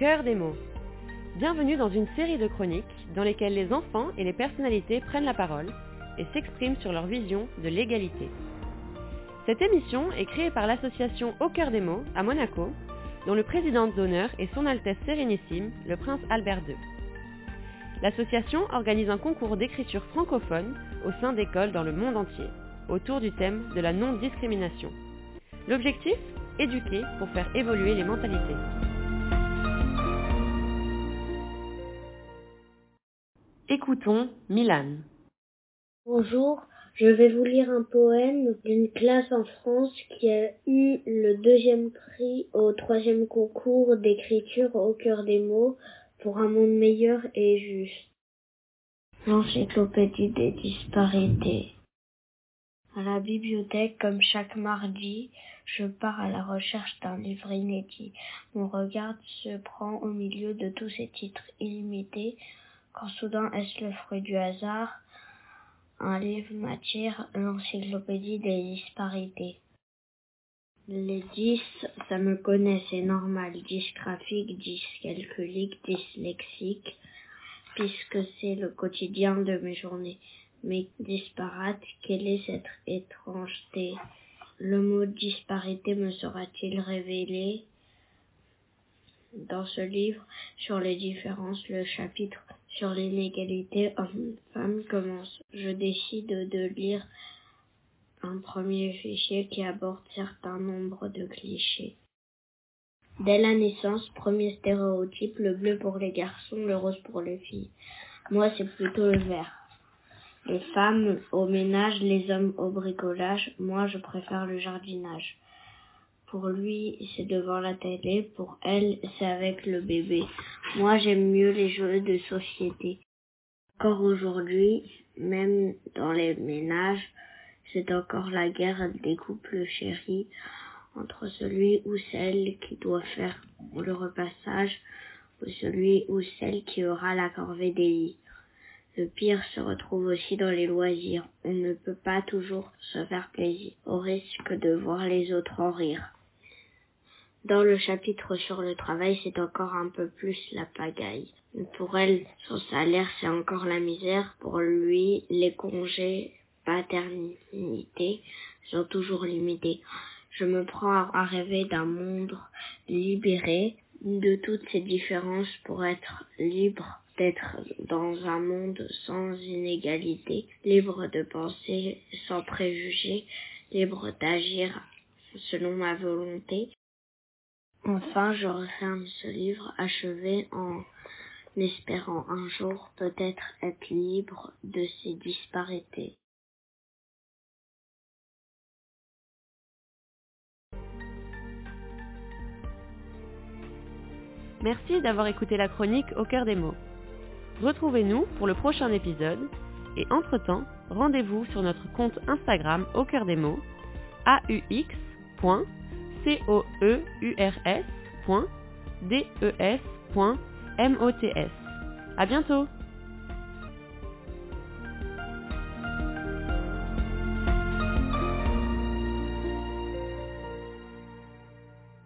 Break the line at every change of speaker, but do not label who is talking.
cœur des mots. Bienvenue dans une série de chroniques dans lesquelles les enfants et les personnalités prennent la parole et s'expriment sur leur vision de l'égalité. Cette émission est créée par l'association Au cœur des mots à Monaco, dont le président d'honneur est Son Altesse Sérénissime, le prince Albert II. L'association organise un concours d'écriture francophone au sein d'écoles dans le monde entier, autour du thème de la non-discrimination. L'objectif Éduquer pour faire évoluer les mentalités. Écoutons Milan.
Bonjour, je vais vous lire un poème d'une classe en France qui a eu le deuxième prix au troisième concours d'écriture au cœur des mots pour un monde meilleur et juste. L'encyclopédie des disparités. À la bibliothèque, comme chaque mardi, je pars à la recherche d'un livre inédit. Mon regard se prend au milieu de tous ces titres illimités, quand soudain est-ce le fruit du hasard? Un livre m'attire, l'encyclopédie des disparités. Les dix, ça me connaît, c'est normal. Dysgraphique, dyscalculique, dyslexique, puisque c'est le quotidien de mes journées. Mais disparate, quelle est cette étrangeté? Le mot disparité me sera-t-il révélé dans ce livre? Sur les différences, le chapitre sur l'inégalité homme-femme commence. Je décide de lire un premier fichier qui aborde certain nombre de clichés. Dès la naissance, premier stéréotype, le bleu pour les garçons, le rose pour les filles. Moi, c'est plutôt le vert. Les femmes au ménage, les hommes au bricolage. Moi, je préfère le jardinage. Pour lui, c'est devant la télé. Pour elle, c'est avec le bébé. Moi, j'aime mieux les jeux de société. Encore aujourd'hui, même dans les ménages, c'est encore la guerre des couples chéris entre celui ou celle qui doit faire le repassage ou celui ou celle qui aura la corvée des lits. Le pire se retrouve aussi dans les loisirs. On ne peut pas toujours se faire plaisir, au risque de voir les autres en rire. Dans le chapitre sur le travail, c'est encore un peu plus la pagaille. Pour elle, son salaire, c'est encore la misère. Pour lui, les congés paternité sont toujours limités. Je me prends à rêver d'un monde libéré de toutes ces différences pour être libre d'être dans un monde sans inégalité, libre de penser sans préjugés, libre d'agir selon ma volonté. Enfin, je referme ce livre achevé en espérant un jour peut-être être libre de ces disparités.
Merci d'avoir écouté la chronique au cœur des mots. Retrouvez-nous pour le prochain épisode et entre-temps, rendez-vous sur notre compte Instagram au cœur des mots aux.coeurs.des.mots. À bientôt